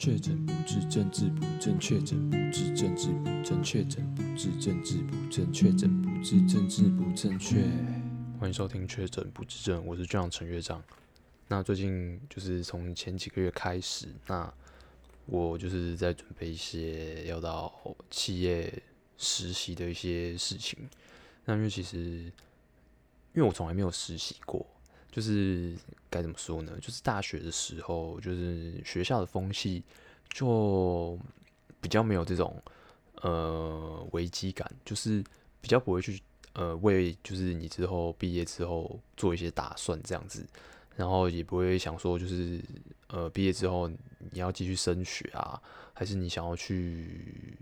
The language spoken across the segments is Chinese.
确诊不治，政治不正确；确诊不治，政治不正确；确诊不治，政治不正确；确诊不治，政治不正确。欢迎收听《确诊不治症》，我是这样陈乐章。那最近就是从前几个月开始，那我就是在准备一些要到企业实习的一些事情。那因为其实，因为我从来没有实习过。就是该怎么说呢？就是大学的时候，就是学校的风气就比较没有这种呃危机感，就是比较不会去呃为就是你之后毕业之后做一些打算这样子，然后也不会想说就是呃毕业之后你要继续升学啊，还是你想要去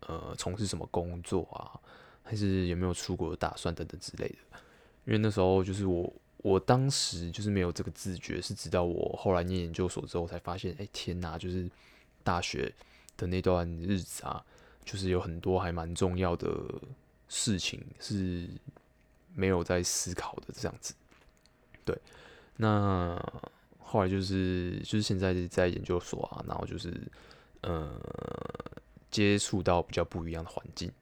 呃从事什么工作啊，还是有没有出国的打算等等之类的。因为那时候就是我。我当时就是没有这个自觉，是直到我后来念研究所之后才发现，哎，天哪！就是大学的那段日子啊，就是有很多还蛮重要的事情是没有在思考的这样子。对，那后来就是就是现在在研究所啊，然后就是呃接触到比较不一样的环境，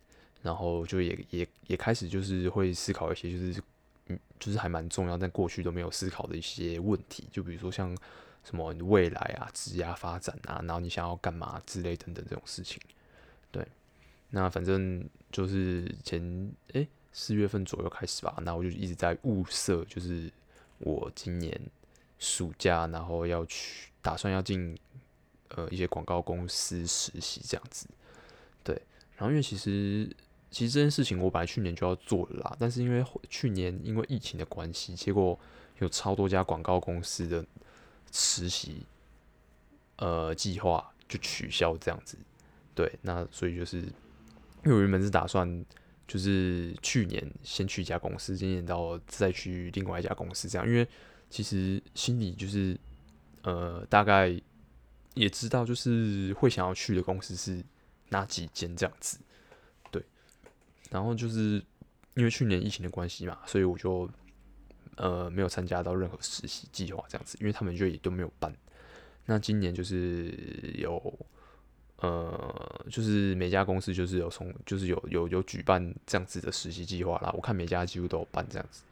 然后就也也也开始就是会思考一些就是。嗯，就是还蛮重要，但过去都没有思考的一些问题，就比如说像什么未来啊、职业发展啊，然后你想要干嘛之类等等这种事情。对，那反正就是前诶四月份左右开始吧，那我就一直在物色，就是我今年暑假然后要去，打算要进呃一些广告公司实习这样子。对，然后因为其实。其实这件事情我本来去年就要做了啦，但是因为去年因为疫情的关系，结果有超多家广告公司的实习呃计划就取消这样子。对，那所以就是因为我原本是打算就是去年先去一家公司，今年到再去另外一家公司这样，因为其实心里就是呃大概也知道就是会想要去的公司是哪几间这样子。然后就是因为去年疫情的关系嘛，所以我就呃没有参加到任何实习计划这样子，因为他们就也都没有办。那今年就是有呃，就是每家公司就是有从就是有有有举办这样子的实习计划啦。我看每家几乎都有办这样子，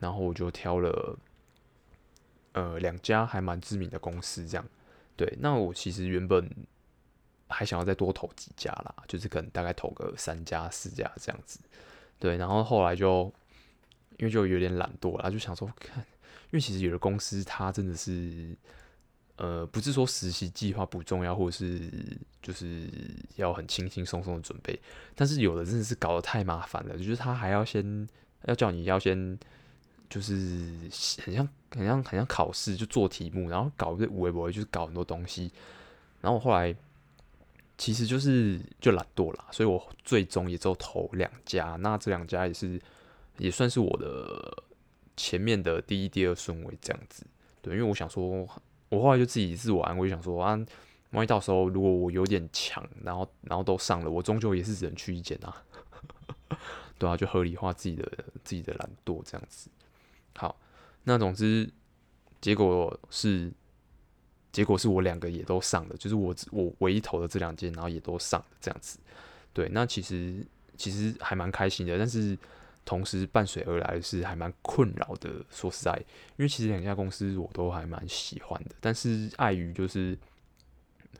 然后我就挑了呃两家还蛮知名的公司这样。对，那我其实原本。还想要再多投几家啦，就是可能大概投个三家四家这样子，对。然后后来就因为就有点懒惰啦，就想说看，因为其实有的公司它真的是，呃，不是说实习计划不重要，或者是就是要很轻轻松松的准备，但是有的真的是搞得太麻烦了，就是他还要先要叫你要先，就是很像很像很像考试，就做题目，然后搞这五维博，就是搞很多东西，然后我后来。其实就是就懒惰啦，所以我最终也就投两家，那这两家也是也算是我的前面的第一、第二顺位这样子。对，因为我想说，我后来就自己自我安慰，想说啊，万一到时候如果我有点强，然后然后都上了，我终究也是只能去一间啊，对啊，就合理化自己的自己的懒惰这样子。好，那总之结果是。结果是我两个也都上了，就是我我唯一投的这两间，然后也都上的这样子。对，那其实其实还蛮开心的，但是同时伴随而来是还蛮困扰的。说实在，因为其实两家公司我都还蛮喜欢的，但是碍于就是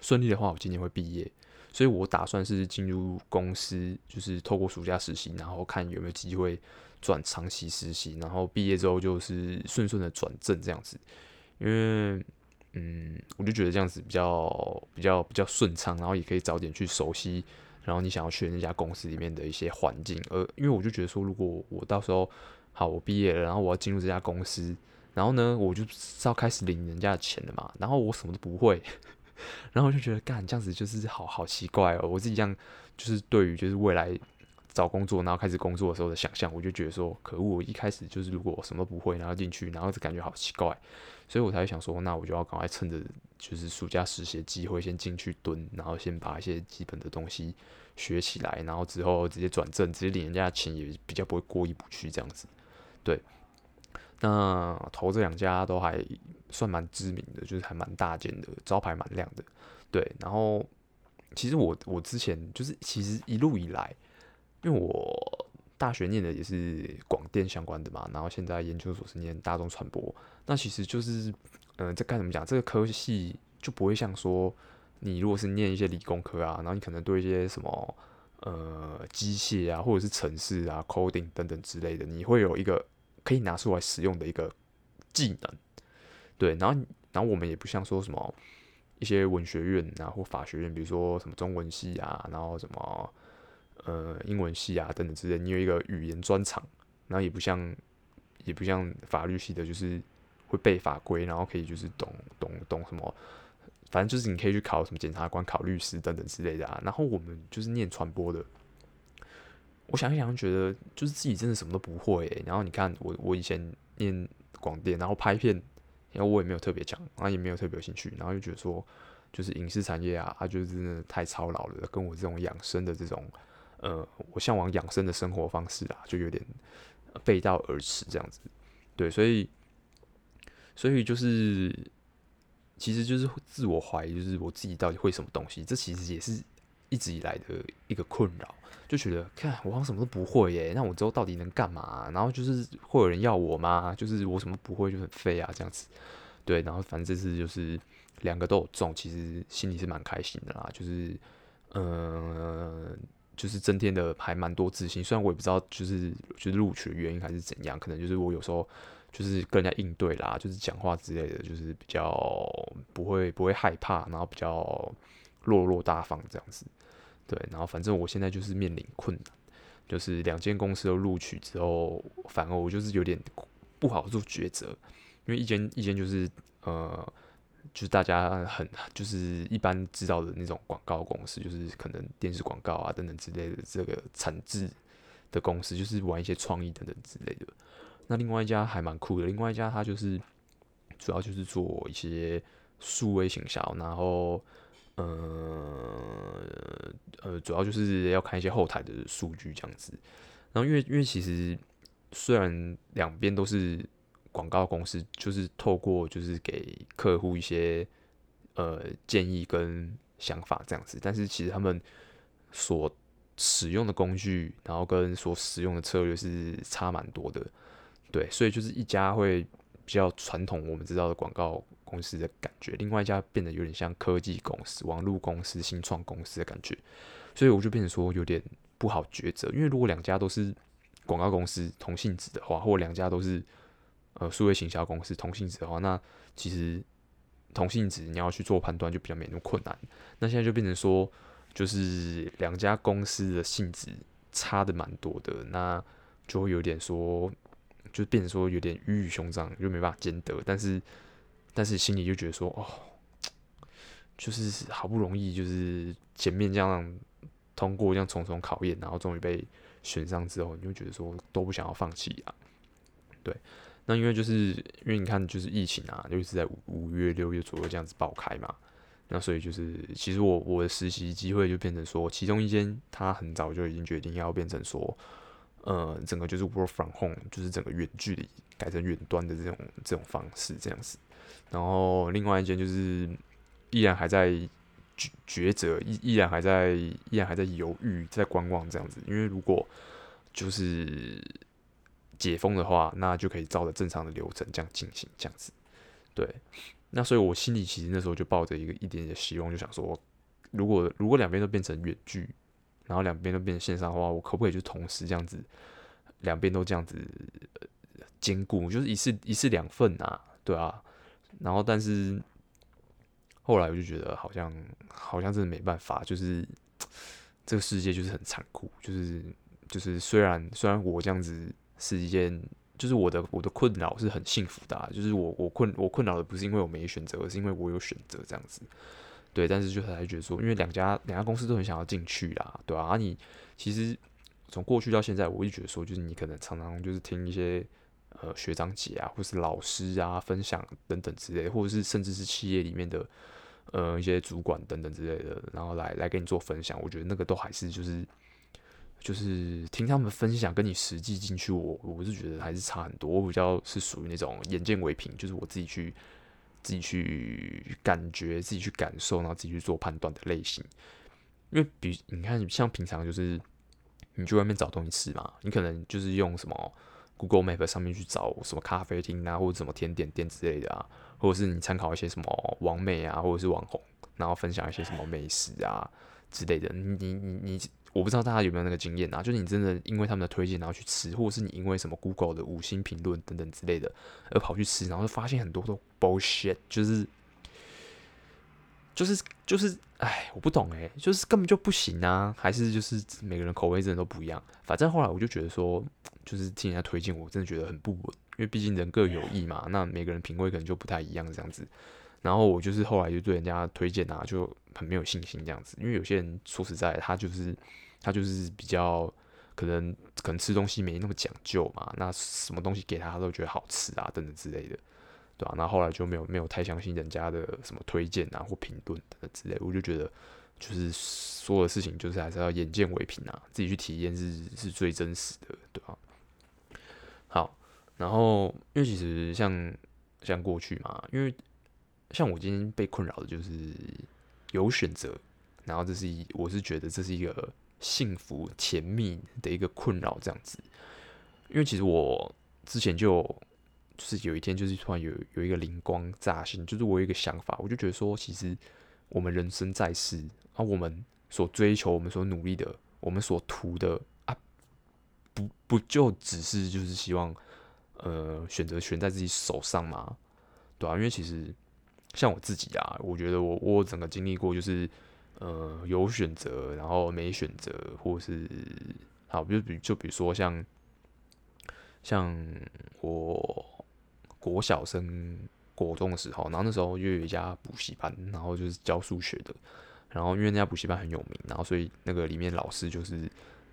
顺利的话，我今年会毕业，所以我打算是进入公司，就是透过暑假实习，然后看有没有机会转长期实习，然后毕业之后就是顺顺的转正这样子，因为。嗯，我就觉得这样子比较比较比较顺畅，然后也可以早点去熟悉，然后你想要去的那家公司里面的一些环境。而因为我就觉得说，如果我到时候好，我毕业了，然后我要进入这家公司，然后呢，我就是要开始领人家的钱了嘛，然后我什么都不会，然后我就觉得干这样子就是好好奇怪哦。我自己这样就是对于就是未来找工作，然后开始工作的时候的想象，我就觉得说，可恶，一开始就是如果我什么都不会，然后进去，然后就感觉好奇怪。所以我才会想说，那我就要赶快趁着就是暑假实习机会先进去蹲，然后先把一些基本的东西学起来，然后之后直接转正，直接领人家的钱也比较不会过意不去这样子。对，那投这两家都还算蛮知名的，就是还蛮大间的，招牌蛮亮的。对，然后其实我我之前就是其实一路以来，因为我大学念的也是广电相关的嘛，然后现在研究所是念大众传播，那其实就是嗯，这该怎么讲？这个科系就不会像说你如果是念一些理工科啊，然后你可能对一些什么呃机械啊，或者是程式啊、coding 等等之类的，你会有一个可以拿出来使用的一个技能。对，然后然后我们也不像说什么。一些文学院啊，或法学院，比如说什么中文系啊，然后什么呃英文系啊等等之类，你有一个语言专长，然后也不像也不像法律系的，就是会背法规，然后可以就是懂懂懂什么，反正就是你可以去考什么检察官、考律师等等之类的啊。然后我们就是念传播的，我想一想，觉得就是自己真的什么都不会。然后你看我我以前念广电，然后拍片。然后我也没有特别强，然后也没有特别有兴趣，然后就觉得说，就是影视产业啊，它就是真的太操劳了，跟我这种养生的这种，呃，我向往养生的生活方式啊，就有点背道而驰这样子。对，所以，所以就是，其实就是自我怀疑，就是我自己到底会什么东西，这其实也是一直以来的一个困扰。就觉得，看我好像什么都不会耶，那我之后到底能干嘛？然后就是会有人要我吗？就是我什么不会就很废啊，这样子。对，然后反正这次就是两个都有中，其实心里是蛮开心的啦。就是，嗯、就是增添的还蛮多自信。虽然我也不知道，就是就是录取的原因还是怎样，可能就是我有时候就是跟人家应对啦，就是讲话之类的，就是比较不会不会害怕，然后比较落落大方这样子。对，然后反正我现在就是面临困难，就是两间公司都录取之后，反而我就是有点不好做抉择，因为一间一间就是呃，就是大家很就是一般知道的那种广告公司，就是可能电视广告啊等等之类的这个产制的公司，就是玩一些创意等等之类的。那另外一家还蛮酷的，另外一家它就是主要就是做一些数位行销，然后。呃呃，主要就是要看一些后台的数据这样子。然后因为因为其实虽然两边都是广告公司，就是透过就是给客户一些呃建议跟想法这样子，但是其实他们所使用的工具，然后跟所使用的策略是差蛮多的。对，所以就是一家会比较传统，我们知道的广告。公司的感觉，另外一家变得有点像科技公司、网络公司、新创公司的感觉，所以我就变成说有点不好抉择。因为如果两家都是广告公司同性质的话，或两家都是呃数位行销公司同性质的话，那其实同性质你要去做判断就比较没那么困难。那现在就变成说，就是两家公司的性质差的蛮多的，那就会有点说，就变成说有点鱼与熊掌就没办法兼得，但是。但是心里就觉得说，哦，就是好不容易，就是前面这样通过这样重重考验，然后终于被选上之后，你就觉得说都不想要放弃啊。对，那因为就是因为你看，就是疫情啊，就是在五五月六月左右这样子爆开嘛，那所以就是其实我我的实习机会就变成说，其中一间他很早就已经决定要变成说，呃，整个就是 work from home，就是整个远距离改成远端的这种这种方式这样子。然后另外一间就是依然还在抉抉择，依依然还在依然还在犹豫，在观望这样子。因为如果就是解封的话，那就可以照着正常的流程这样进行这样子。对，那所以我心里其实那时候就抱着一个一点点希望，就想说，如果如果两边都变成远距，然后两边都变成线上的话，我可不可以就同时这样子，两边都这样子兼顾，就是一次一次两份啊？对啊。然后，但是后来我就觉得好像好像真的没办法，就是这个世界就是很残酷，就是就是虽然虽然我这样子是一件，就是我的我的困扰是很幸福的，就是我我困我困扰的不是因为我没选择，而是因为我有选择这样子。对，但是就还觉得说，因为两家两家公司都很想要进去啦，对吧？啊，你其实从过去到现在，我就觉得说，就是你可能常常就是听一些。呃，学长姐啊，或是老师啊，分享等等之类，或者是甚至是企业里面的呃一些主管等等之类的，然后来来给你做分享，我觉得那个都还是就是就是听他们分享，跟你实际进去，我我是觉得还是差很多。我比较是属于那种眼见为凭，就是我自己去自己去感觉、自己去感受，然后自己去做判断的类型。因为比你看，像平常就是你去外面找东西吃嘛，你可能就是用什么 Google Map 上面去找什么咖啡厅啊，或者什么甜点店之类的啊，或者是你参考一些什么网美啊，或者是网红，然后分享一些什么美食啊之类的。你你你你，我不知道大家有没有那个经验啊？就是你真的因为他们的推荐然后去吃，或者是你因为什么 Google 的五星评论等等之类的而跑去吃，然后就发现很多都 bullshit，就是。就是就是，哎，我不懂哎，就是根本就不行啊，还是就是每个人口味真的都不一样。反正后来我就觉得说，就是听人家推荐，我真的觉得很不稳，因为毕竟人各有异嘛，那每个人品味可能就不太一样这样子。然后我就是后来就对人家推荐啊，就很没有信心这样子，因为有些人说实在，他就是他就是比较可能可能吃东西没那么讲究嘛，那什么东西给他，他都觉得好吃啊等等之类的。对啊，那后来就没有没有太相信人家的什么推荐啊或评论等等之类，我就觉得就是所有的事情就是还是要眼见为凭啊，自己去体验是是最真实的，对吧？好，然后因为其实像像过去嘛，因为像我今天被困扰的就是有选择，然后这是一我是觉得这是一个幸福甜蜜的一个困扰这样子，因为其实我之前就。就是有一天，就是突然有有一个灵光乍现，就是我有一个想法，我就觉得说，其实我们人生在世啊，我们所追求、我们所努力的、我们所图的啊，不不就只是就是希望，呃，选择悬在自己手上嘛，对啊，因为其实像我自己啊，我觉得我我整个经历过，就是呃有选择，然后没选择，或是好，比如比就比如说像像我。国小升国中的时候，然后那时候又有一家补习班，然后就是教数学的。然后因为那家补习班很有名，然后所以那个里面老师就是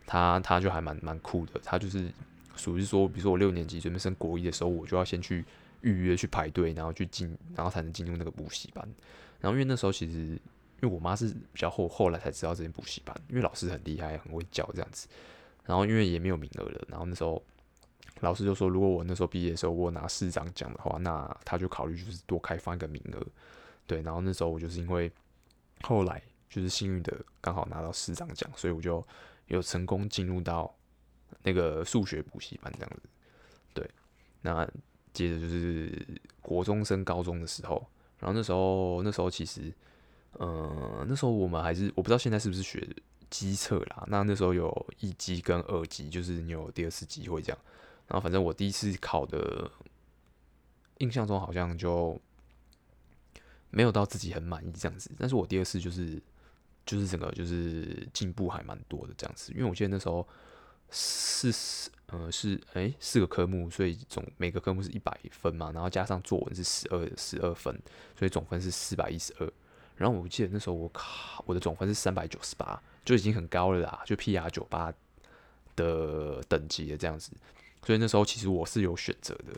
他，他就还蛮蛮酷的。他就是属于说，比如说我六年级准备升国一的时候，我就要先去预约去排队，然后去进，然后才能进入那个补习班。然后因为那时候其实，因为我妈是比较后后来才知道这间补习班，因为老师很厉害，很会教这样子。然后因为也没有名额了，然后那时候。老师就说，如果我那时候毕业的时候我拿市长奖的话，那他就考虑就是多开放一个名额，对。然后那时候我就是因为后来就是幸运的刚好拿到市长奖，所以我就有成功进入到那个数学补习班这样子，对。那接着就是国中升高中的时候，然后那时候那时候其实，嗯，那时候我们还是我不知道现在是不是学机测啦，那那时候有一级跟二级，就是你有第二次机会这样。然后反正我第一次考的，印象中好像就没有到自己很满意这样子。但是我第二次就是就是整个就是进步还蛮多的这样子，因为我记得那时候四呃是诶四个科目，所以总每个科目是一百分嘛，然后加上作文是十二十二分，所以总分是四百一十二。然后我记得那时候我考我的总分是三百九十八，就已经很高了啦，就 PR 九八的等级的这样子。所以那时候其实我是有选择的，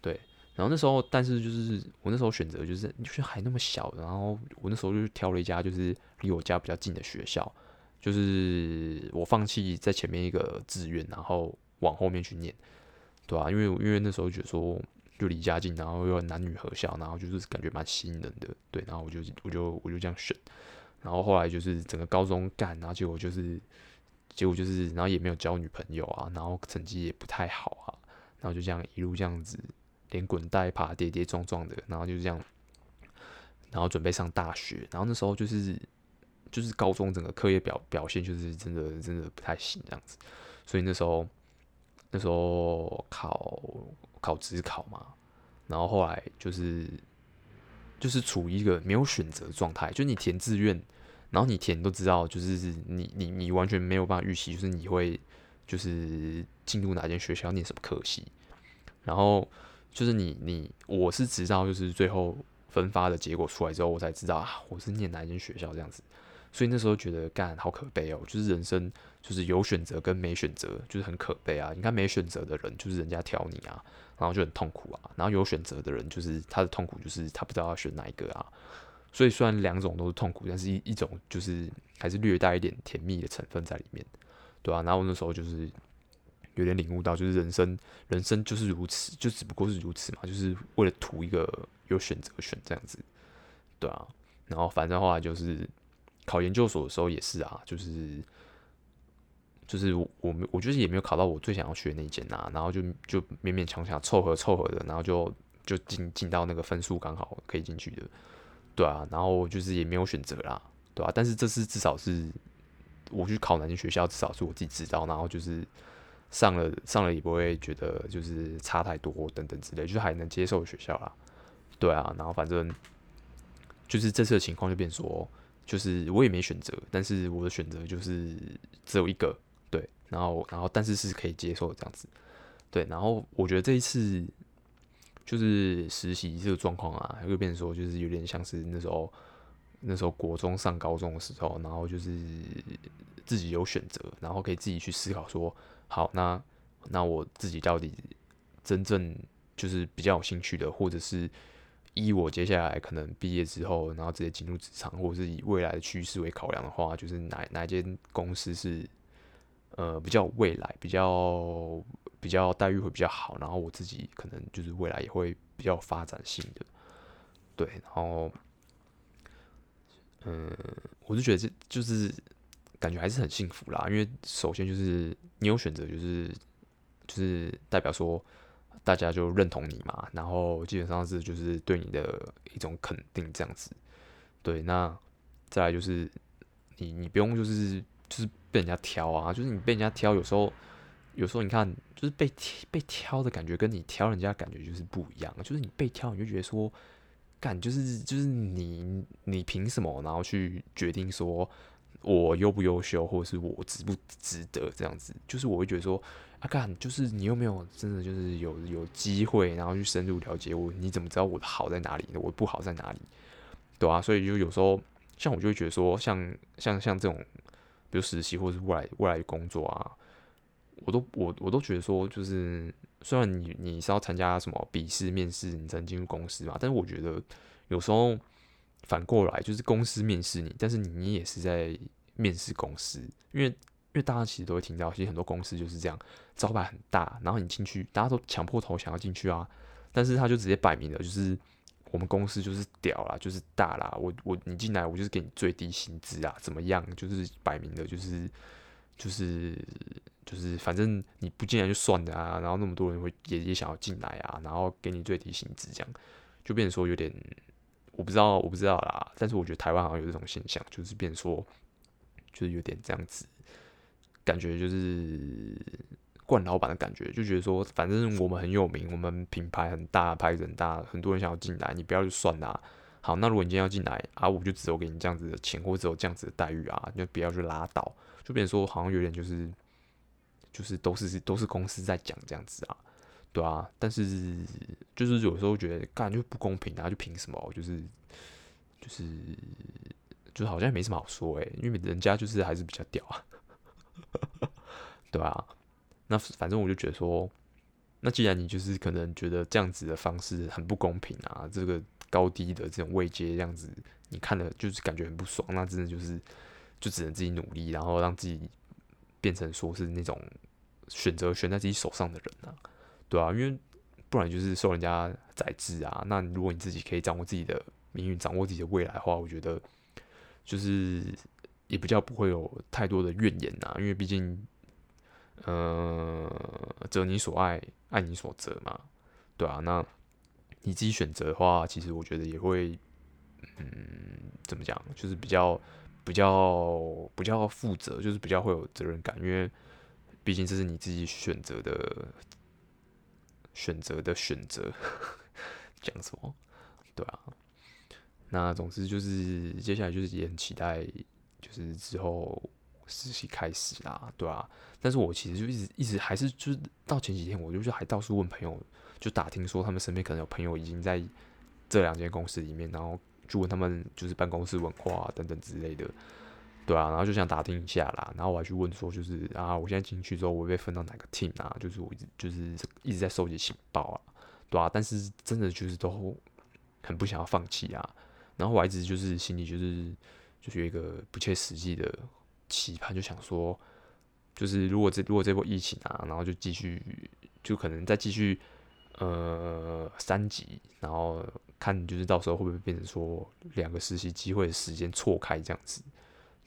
对。然后那时候，但是就是我那时候选择就是，就是还那么小，然后我那时候就挑了一家就是离我家比较近的学校，就是我放弃在前面一个志愿，然后往后面去念，对啊，因为因为那时候觉得说就离家近，然后又男女合校，然后就是感觉蛮吸引人的，对。然后我就我就我就这样选，然后后来就是整个高中干，然后结果就是。结果就是，然后也没有交女朋友啊，然后成绩也不太好啊，然后就这样一路这样子，连滚带爬，跌跌撞撞的，然后就这样，然后准备上大学，然后那时候就是，就是高中整个课业表表现就是真的真的不太行这样子，所以那时候那时候考考指考嘛，然后后来就是就是处于一个没有选择状态，就你填志愿。然后你填都知道，就是你你你完全没有办法预期，就是你会就是进入哪间学校念什么科系。然后就是你你我是直到就是最后分发的结果出来之后，我才知道啊，我是念哪间学校这样子。所以那时候觉得干好可悲哦，就是人生就是有选择跟没选择就是很可悲啊。你看没选择的人就是人家挑你啊，然后就很痛苦啊。然后有选择的人就是他的痛苦就是他不知道要选哪一个啊。所以虽然两种都是痛苦，但是一一种就是还是略带一点甜蜜的成分在里面，对啊，然后那时候就是有点领悟到，就是人生人生就是如此，就只不过是如此嘛，就是为了图一个有选择选这样子，对啊，然后反正后来就是考研究所的时候也是啊，就是就是我我我觉得也没有考到我最想要去的那一间啊，然后就就勉勉强强凑合凑合的，然后就就进进到那个分数刚好可以进去的，对啊，然后就是也没有选择啦，对啊，但是这次至少是我去考哪间学校，至少是我自己知道，然后就是。上了上了也不会觉得就是差太多等等之类，就是还能接受学校啦。对啊，然后反正就是这次的情况就变说，就是我也没选择，但是我的选择就是只有一个，对，然后然后但是是可以接受这样子，对，然后我觉得这一次就是实习这个状况啊，又变成说就是有点像是那时候那时候国中上高中的时候，然后就是自己有选择，然后可以自己去思考说。好，那那我自己到底真正就是比较有兴趣的，或者是以我接下来可能毕业之后，然后直接进入职场，或者是以未来的趋势为考量的话，就是哪哪间公司是呃比较未来、比较比较待遇会比较好，然后我自己可能就是未来也会比较发展性的，对，然后嗯，我就觉得这就是。感觉还是很幸福啦，因为首先就是你有选择，就是就是代表说大家就认同你嘛，然后基本上是就是对你的一种肯定这样子。对，那再来就是你你不用就是就是被人家挑啊，就是你被人家挑，有时候有时候你看就是被被挑的感觉跟你挑人家感觉就是不一样，就是你被挑你就觉得说，干就是就是你你凭什么然后去决定说。我优不优秀，或者是我值不值得这样子，就是我会觉得说，干，就是你又没有真的就是有有机会，然后去深入了解我？你怎么知道我的好在哪里？我不好在哪里？对啊，所以就有时候，像我就会觉得说，像像像这种，比如实习或者是未来未来工作啊，我都我我都觉得说，就是虽然你你是要参加什么笔试、面试，你才能进入公司嘛，但是我觉得有时候反过来就是公司面试你，但是你也是在。面试公司，因为因为大家其实都会听到，其实很多公司就是这样，招牌很大，然后你进去，大家都强迫头想要进去啊，但是他就直接摆明了，就是我们公司就是屌啦，就是大啦，我我你进来，我就是给你最低薪资啊，怎么样？就是摆明的，就是就是就是反正你不进来就算了啊，然后那么多人会也也想要进来啊，然后给你最低薪资，这样就变成说有点我不知道我不知道啦，但是我觉得台湾好像有这种现象，就是变说。就是有点这样子，感觉就是惯老板的感觉，就觉得说，反正我们很有名，我们品牌很大，牌子很大，很多人想要进来，你不要去算啦。好，那如果你今天要进来啊，我就只有给你这样子的钱，或者只有这样子的待遇啊，就不要去拉倒。就变成说，好像有点就是，就是都是都是公司在讲这样子啊，对啊。但是就是有时候觉得干就不公平啊，就凭什么？就是就是。就是好像没什么好说诶，因为人家就是还是比较屌啊，对啊，那反正我就觉得说，那既然你就是可能觉得这样子的方式很不公平啊，这个高低的这种位阶这样子，你看了就是感觉很不爽，那真的就是就只能自己努力，然后让自己变成说是那种选择悬在自己手上的人啊，对啊，因为不然就是受人家宰制啊。那如果你自己可以掌握自己的命运，掌握自己的未来的话，我觉得。就是也比较不会有太多的怨言呐，因为毕竟，呃，择你所爱，爱你所择嘛，对啊，那你自己选择的话，其实我觉得也会，嗯，怎么讲，就是比较比较比较负责，就是比较会有责任感，因为毕竟这是你自己选择的，选择的选择，讲什么？对啊。那总之就是接下来就是也很期待，就是之后实习开始啦，对啊。但是我其实就一直一直还是就是到前几天，我就还到处问朋友，就打听说他们身边可能有朋友已经在这两间公司里面，然后就问他们就是办公室文化啊等等之类的，对啊。然后就想打听一下啦，然后我还去问说，就是啊，我现在进去之后我被分到哪个 team 啊？就是我一直就是一直在收集情报啊，对啊。但是真的就是都很不想要放弃啊。然后我一直就是心里就是就是有一个不切实际的期盼，就想说，就是如果这如果这波疫情啊，然后就继续就可能再继续呃三级，然后看就是到时候会不会变成说两个实习机会的时间错开这样子，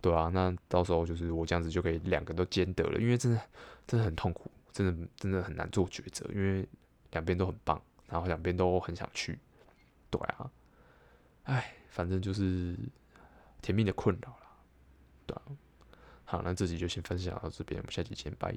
对啊，那到时候就是我这样子就可以两个都兼得了，因为真的真的很痛苦，真的真的很难做抉择，因为两边都很棒，然后两边都很想去，对啊，哎，反正就是甜蜜的困扰了，对啊。好，那这集就先分享到这边，我们下期见，拜。